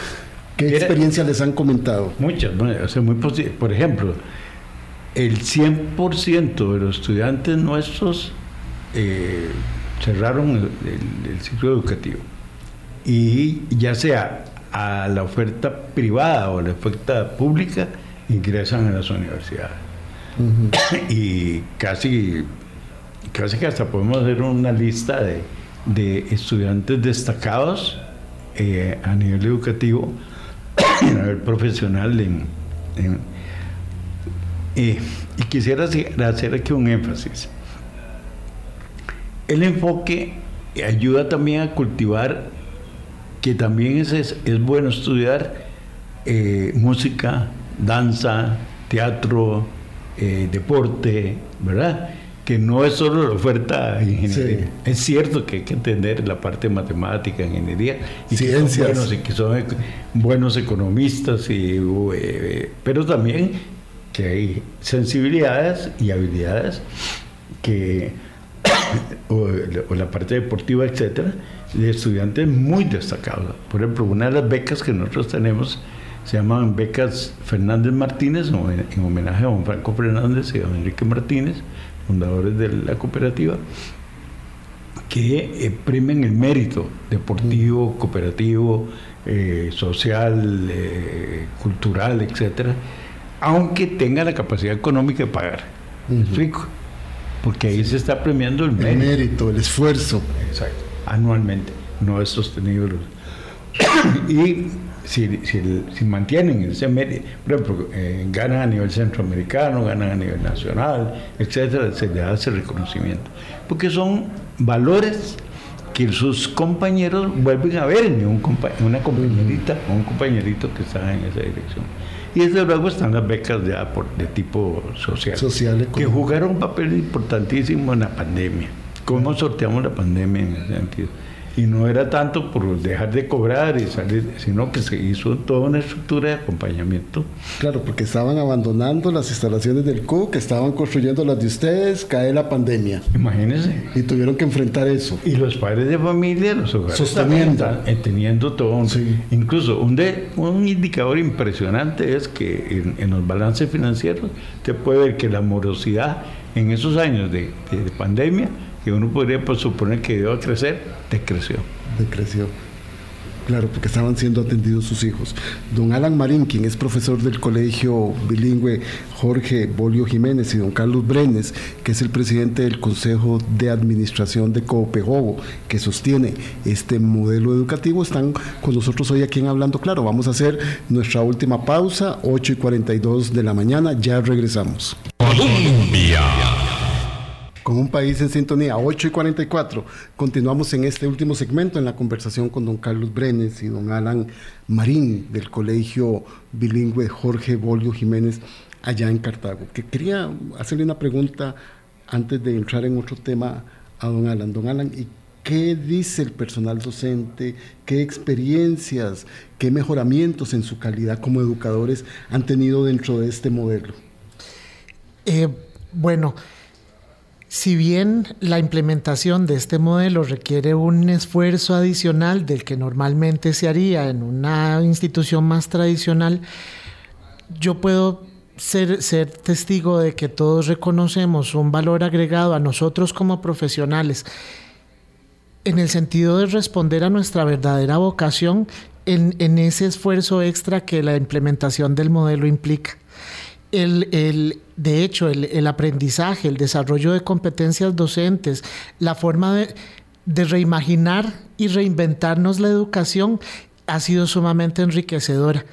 ¿Qué experiencia les han comentado? Muchas, muy Por ejemplo, el 100% de los estudiantes nuestros eh, cerraron el, ciclo educativo. Y ya sea a la oferta privada o a la oferta pública, ingresan a las universidades. *coughs* y casi, casi que hasta podemos hacer una lista de, estudiantes destacados eh, a nivel educativo, *coughs* a nivel profesional. Eh, y quisiera hacer aquí un énfasis. El enfoque ayuda también a cultivar que también es, es, bueno estudiar eh, música, danza, teatro, eh, deporte, ¿verdad? Que no es solo la oferta ingeniería. Es cierto que hay que entender la parte matemática, ingeniería, y que son buenos, y que son buenos economistas, y, eh, pero también que hay sensibilidades y habilidades que, *coughs* o, o la parte deportiva, etcétera, de estudiantes muy destacados. Por ejemplo, una de las becas que nosotros tenemos se llaman becas Fernández Martínez, en homenaje a don Franco Fernández y a don Enrique Martínez, fundadores de la cooperativa, que primen el mérito deportivo, cooperativo, eh, social, eh, cultural, etcétera, aunque tenga la capacidad económica de pagar. ¿Me explico? Porque ahí se está premiando el mérito. El mérito, el esfuerzo. Exacto. Anualmente. No es sostenido. *coughs* y si, si, mantienen ese medio, por ejemplo, eh, ganan a nivel centroamericano, ganan a nivel nacional, etcétera, se les hace reconocimiento. Porque son valores que sus compañeros vuelven a ver en un una compañerita o un compañerito que está en esa dirección. Y desde luego están las becas por, de tipo social, que jugaron un papel importantísimo en la pandemia. ¿Cómo sorteamos la pandemia en ese sentido? Y no era tanto por dejar de cobrar y salir, sino que se hizo toda una estructura de acompañamiento. Claro, porque estaban abandonando las instalaciones del CUC, estaban construyendo las de ustedes, cae la pandemia. Imagínense. Y tuvieron que enfrentar eso. Y los padres de familia, los hogares Sosteniendo. Eh, teniendo todo. Incluso un, de, un indicador impresionante es que en, los balances financieros te puede ver que la morosidad en esos años de, de pandemia que uno podría pues, suponer que a crecer, decreció. Decreció. Claro, porque estaban siendo atendidos sus hijos. Don Alan Marín, quien es profesor del colegio bilingüe Jorge Bolio Jiménez, y don Carlos Brenes, que es el presidente del Consejo de Administración de Coopejobo, que sostiene este modelo educativo, están con nosotros hoy aquí en Hablando Claro. Vamos a hacer nuestra última pausa, 8 y 42 de la mañana. Ya regresamos. Colombia. Con un país en sintonía, 8 y 44. Continuamos en este último segmento en la conversación con don Carlos Brenes y don Alan Marín del Colegio Bilingüe Jorge Bolio Jiménez allá en Cartago. Que quería hacerle una pregunta antes de entrar en otro tema a don Alan. Don Alan, ¿y qué dice el personal docente? ¿Qué experiencias, qué mejoramientos en su calidad como educadores han tenido dentro de este modelo? Eh, bueno, si bien la implementación de este modelo requiere un esfuerzo adicional del que normalmente se haría en una institución más tradicional, yo puedo ser, testigo de que todos reconocemos un valor agregado a nosotros como profesionales en el sentido de responder a nuestra verdadera vocación en, en ese esfuerzo extra que la implementación del modelo implica. El, el, de hecho, el, aprendizaje, el desarrollo de competencias docentes, la forma de, de reimaginar y reinventarnos la educación ha sido sumamente enriquecedora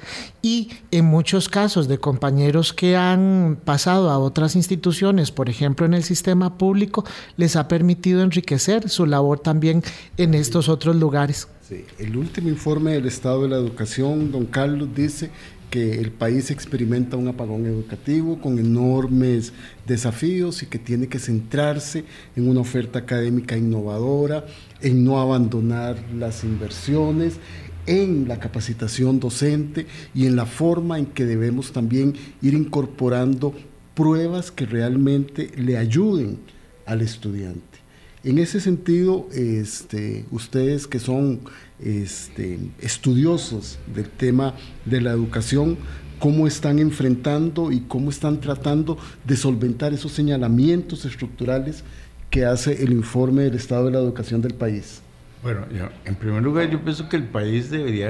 y en muchos casos de compañeros que han pasado a otras instituciones, por ejemplo en el sistema público, les ha permitido enriquecer su labor también en estos otros lugares. Sí. El último informe del Estado de la Educación, don Carlos, dice que el país experimenta un apagón educativo con enormes desafíos y que tiene que centrarse en una oferta académica innovadora, en no abandonar las inversiones, en la capacitación docente y en la forma en que debemos también ir incorporando pruebas que realmente le ayuden al estudiante. En ese sentido, este, ustedes que son este, estudiosos del tema de la educación, ¿cómo están enfrentando y cómo están tratando de solventar esos señalamientos estructurales que hace el informe del estado de la educación del país? Bueno, en primer lugar yo pienso que el país debería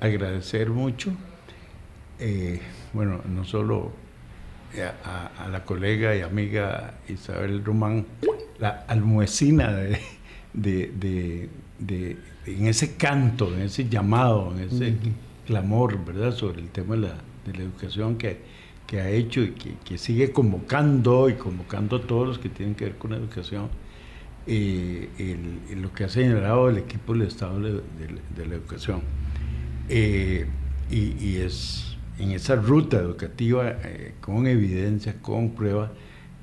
agradecer mucho, eh, bueno, no solo a, a, la colega y amiga Isabel Román, la almuecina de, en ese canto, en ese llamado, en ese uh -huh. clamor, ¿verdad?, sobre el tema de la, de la educación que, que ha hecho y que, que, sigue convocando y convocando a todos los que tienen que ver con la educación eh, el, lo que ha señalado el equipo del Estado de, de, de la Educación. Eh, y, y, es en esa ruta educativa, eh, con evidencia, con prueba,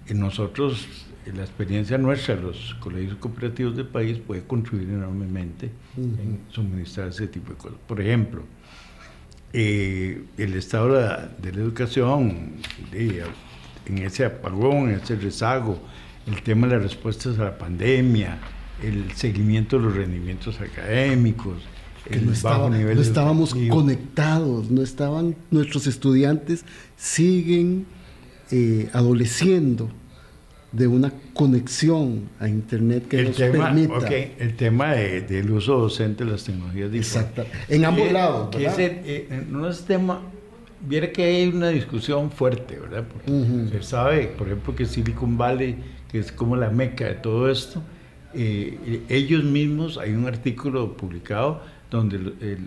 nosotros, la experiencia nuestra, los colegios cooperativos del país, puede contribuir enormemente uh -huh. en suministrar ese tipo de cosas. Por ejemplo, el Estado de la, de la Educación, en ese apagón, en ese rezago, el tema de las respuestas a la pandemia, el seguimiento de los rendimientos académicos, que el no, estaba, bajo nivel no estábamos conectados, no estaban nuestros estudiantes siguen eh, adoleciendo de una conexión a internet que el nos tema, permita okay, el tema de, del uso docente de las tecnologías Exacto. en ambos que, lados que ese, eh, no es tema viera que hay una discusión fuerte verdad porque uh -huh. se sabe por ejemplo que Silicon Valley que es como la meca de todo esto, eh, ellos mismos, hay un artículo publicado donde eh,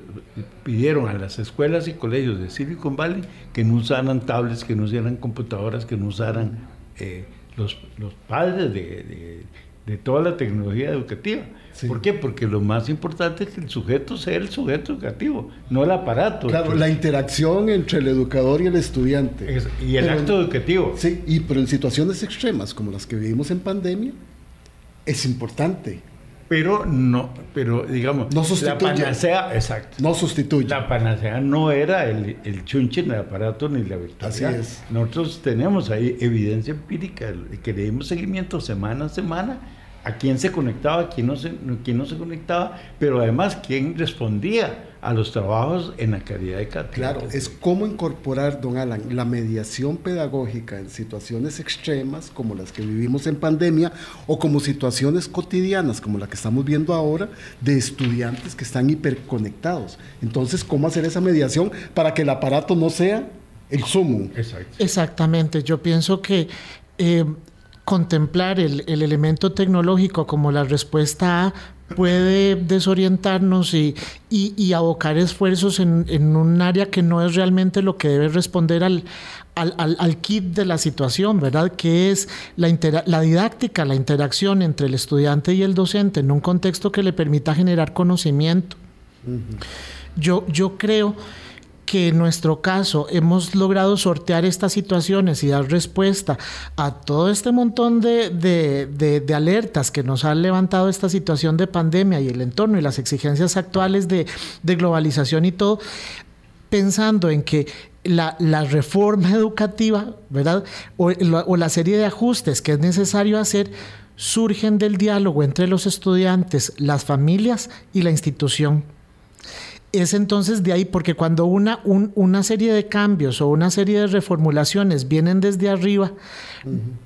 pidieron a las escuelas y colegios de Silicon Valley que no usaran tablets, que no usaran computadoras, que no usaran eh, los, los, padres de, de, de, toda la tecnología educativa. Sí. ¿Por qué? Porque lo más importante es que el sujeto sea el sujeto educativo, no el aparato. Claro, la interacción entre el educador y el estudiante. Es, y el pero, acto educativo. Sí, y, pero en situaciones extremas como las que vivimos en pandemia, es importante. Pero no, pero digamos, no sustituye. la panacea, exacto. No sustituye. La panacea no era el, el chunche en el aparato ni la virtualidad. Así es. Nosotros tenemos ahí evidencia empírica, que le dimos seguimiento semana a semana a quién se conectaba, a quién no se, quién no se conectaba, pero además quién respondía a los trabajos en la calidad de cátedra. Claro, es cómo incorporar, don Alan, la mediación pedagógica en situaciones extremas como las que vivimos en pandemia o como situaciones cotidianas como la que estamos viendo ahora de estudiantes que están hiperconectados. Entonces, ¿cómo hacer esa mediación para que el aparato no sea el sumo? Exacto. Exactamente, yo pienso que... Eh, contemplar el, elemento tecnológico como la respuesta A puede desorientarnos y, y, abocar esfuerzos en, un área que no es realmente lo que debe responder al, al, kit de la situación, ¿verdad? Que es la, la didáctica, la interacción entre el estudiante y el docente en un contexto que le permita generar conocimiento. yo, yo creo que en nuestro caso hemos logrado sortear estas situaciones y dar respuesta a todo este montón de, alertas que nos ha levantado esta situación de pandemia y el entorno y las exigencias actuales de, globalización y todo, pensando en que la, reforma *laughs* educativa, ¿verdad? O la serie de ajustes que es necesario hacer surgen del diálogo entre los estudiantes, las familias y la institución es entonces de ahí, porque cuando una, una serie de cambios o una serie de reformulaciones vienen desde arriba,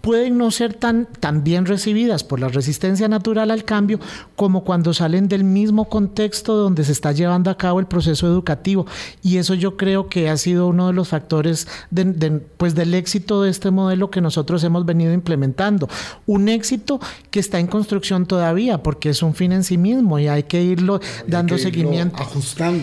pueden no ser tan, tan bien recibidas por la resistencia natural al cambio como cuando salen del mismo contexto donde se está llevando a cabo el proceso educativo. Y eso yo creo que ha sido uno de los factores pues del éxito de este modelo que nosotros hemos venido implementando. Un éxito que está en construcción todavía porque es un fin en sí mismo y hay que irlo dando seguimiento. Ajustando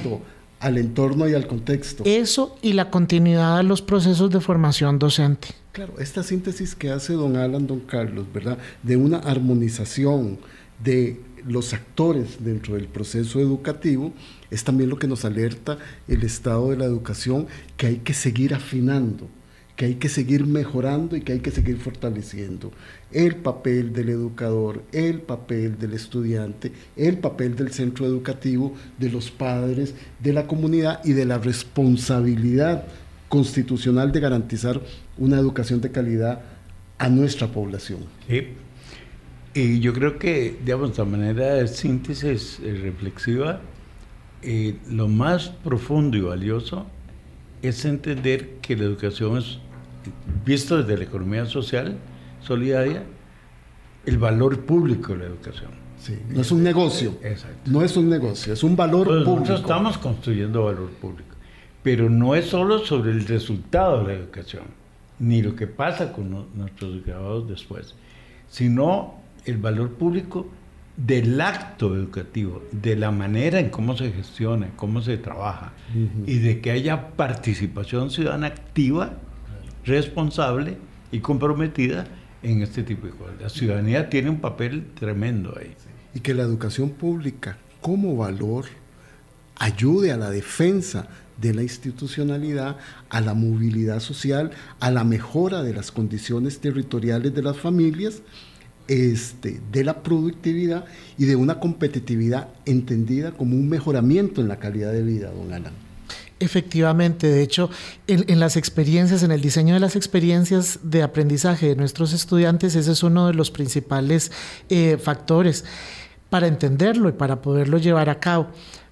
al entorno y al contexto. Eso y la continuidad de los procesos de formación docente. Claro, esta síntesis que hace don Alan, don Carlos, ¿verdad? De una armonización de los actores dentro del proceso educativo, es también lo que nos alerta el estado de la educación, que hay que seguir afinando, que hay que seguir mejorando y que hay que seguir fortaleciendo el papel del educador, el papel del estudiante, el papel del centro educativo, de los padres, de la comunidad y de la responsabilidad constitucional de garantizar una educación de calidad a nuestra población. Y yo creo que, digamos, de manera de síntesis eh, reflexiva, eh, lo más profundo y valioso es entender que la educación es, visto desde la economía social, solidaria, el valor público de la educación. Sí, no es un negocio. Exacto. No es un negocio, es un valor público. Nosotros estamos construyendo valor público. Pero no es solo sobre el resultado de la educación, ni lo que pasa con nuestros graduados después, sino el valor público del acto educativo, de la manera en cómo se gestiona, cómo se trabaja, y de que haya participación ciudadana activa, responsable y comprometida en este tipo de cosas. La ciudadanía tiene un papel tremendo ahí. Y que la educación pública como valor ayude a la defensa de la institucionalidad, a la movilidad social, a la mejora de las condiciones territoriales de las familias, este, de la productividad y de una competitividad entendida como un mejoramiento en la calidad de vida, don Alan. Efectivamente, de hecho, en, las experiencias, en el diseño de las experiencias de aprendizaje de nuestros estudiantes, ese es uno de los principales eh, factores para entenderlo y para poderlo llevar a cabo.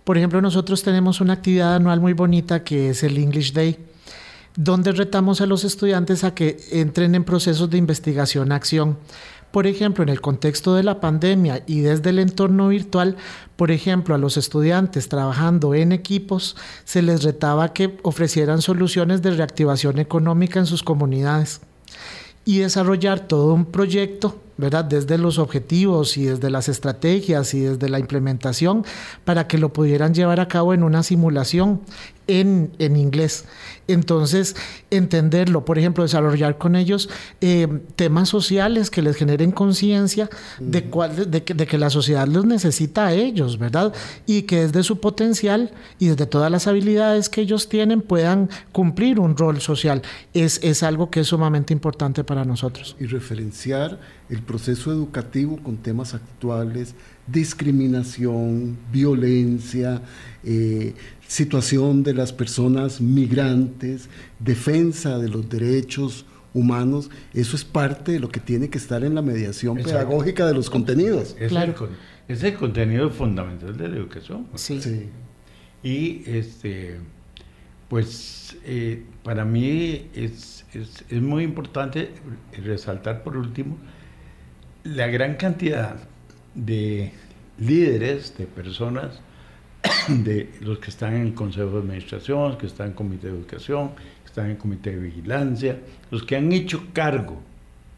Por ejemplo, nosotros tenemos una actividad anual muy bonita que es el English Day, donde retamos a los estudiantes a que entren en procesos de investigación-acción. Por ejemplo, en el contexto de la pandemia y desde el entorno virtual, por ejemplo, a los estudiantes trabajando en equipos, se les retaba que ofrecieran soluciones de reactivación económica en sus comunidades y desarrollar todo un proyecto ¿verdad? Desde los objetivos y desde las estrategias y desde la implementación para que lo pudieran llevar a cabo en una simulación en, en inglés. Entonces, entenderlo, por ejemplo, desarrollar con ellos eh, temas sociales que les generen conciencia de, cuál, de, que, de que la sociedad los necesita a ellos, ¿verdad? Y que desde su potencial y desde todas las habilidades que ellos tienen puedan cumplir un rol social. Es, es algo que es sumamente importante para nosotros. Y referenciar el proceso educativo con temas actuales, discriminación, violencia, eh, situación de las personas migrantes, defensa de los derechos humanos, eso es parte de lo que tiene que estar en la mediación pedagógica de los contenidos. Es, el, es el contenido fundamental de la educación. Sí. Y este, pues eh, para mí es, es, es muy importante resaltar por último la gran cantidad de líderes, de personas, *coughs* de los que están en el Consejo de Administración, que están en el Comité de Educación, que están en el Comité de Vigilancia, los que han hecho cargo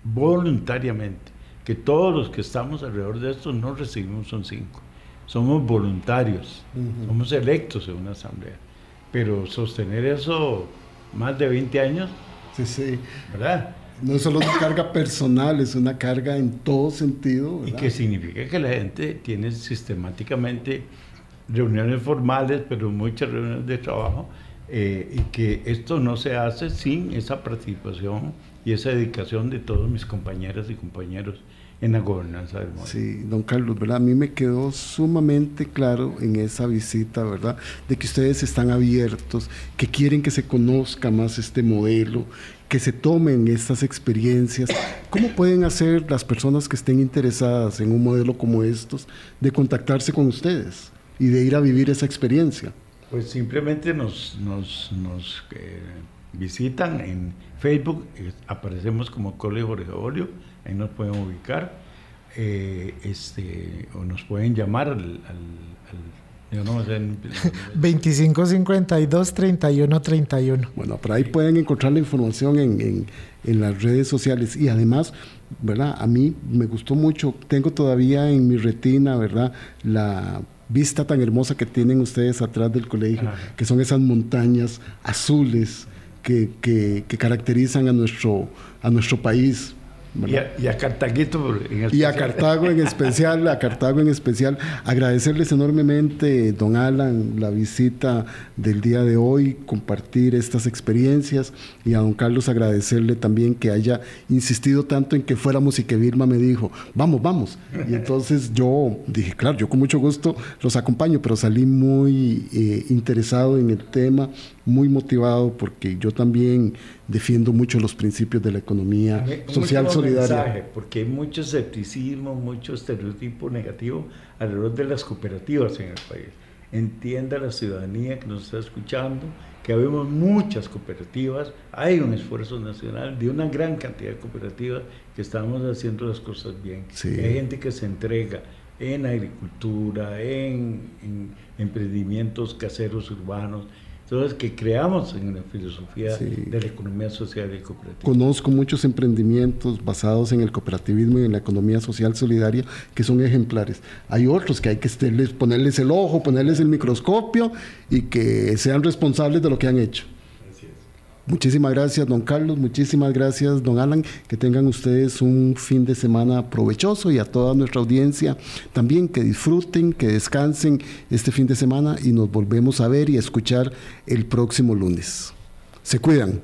voluntariamente, que todos los que estamos alrededor de esto no recibimos un 5. Somos voluntarios, somos electos en una asamblea. Pero sostener eso más de 20 años, sí, sí. ¿verdad? No solo una carga personal, es una carga en todo sentido. Y que significa que la gente tiene sistemáticamente reuniones formales, pero muchas reuniones de trabajo, eh, y que esto no se hace sin esa participación y esa dedicación de todos mis compañeras y compañeros en la gobernanza del mundo. Sí, don Carlos, ¿verdad? A mí me quedó sumamente claro en esa visita, ¿verdad? De que ustedes están abiertos, que quieren que se conozca más este modelo, que se tomen estas experiencias. ¿Cómo pueden hacer las personas que estén interesadas en un modelo como estos de contactarse con ustedes y de ir a vivir esa experiencia? Pues simplemente nos, nos, nos eh, visitan en Facebook, eh, aparecemos como Cole Jorge Olio, ahí nos pueden ubicar, eh, este, o nos pueden llamar al, al, yo no sé. 2552 3131. *laughs* Bueno, por ahí pueden encontrar la información en, en, en, las redes sociales y además, ¿verdad? A mí me gustó mucho, tengo todavía en mi retina, ¿verdad? La vista tan hermosa que tienen ustedes atrás del colegio, que son esas montañas azules que, que, que, caracterizan a nuestro, a nuestro país. Y a, y a, Cartaguito en especial. Y a Cartago en especial, a Cartago en especial. Agradecerles enormemente, don Alan, la visita del día de hoy, compartir estas experiencias y a don Carlos agradecerle también que haya insistido tanto en que fuéramos y que Vilma me dijo, vamos, vamos. Y entonces yo dije, claro, yo con mucho gusto los acompaño, pero salí muy eh, interesado en el tema, muy motivado porque yo también defiendo mucho los principios de la economía social solidaria. Mensaje, porque hay mucho escepticismo, mucho estereotipo negativo alrededor de las cooperativas en el país. Entienda la ciudadanía que nos está escuchando que habemos muchas cooperativas, hay un esfuerzo nacional de una gran cantidad de cooperativas que estamos haciendo las cosas bien. Hay gente que se entrega en agricultura, en, en emprendimientos caseros urbanos, entonces, que creamos en la filosofía de la economía social y cooperativa. Conozco muchos emprendimientos basados en el cooperativismo y en la economía social solidaria que son ejemplares. Hay otros que hay que ponerles el ojo, ponerles el microscopio y que sean responsables de lo que han hecho. Muchísimas gracias, don Carlos. Muchísimas gracias, don Alan. Que tengan ustedes un fin de semana provechoso y a toda nuestra audiencia también que disfruten, que descansen este fin de semana y nos volvemos a ver y a escuchar el próximo lunes. Se cuidan.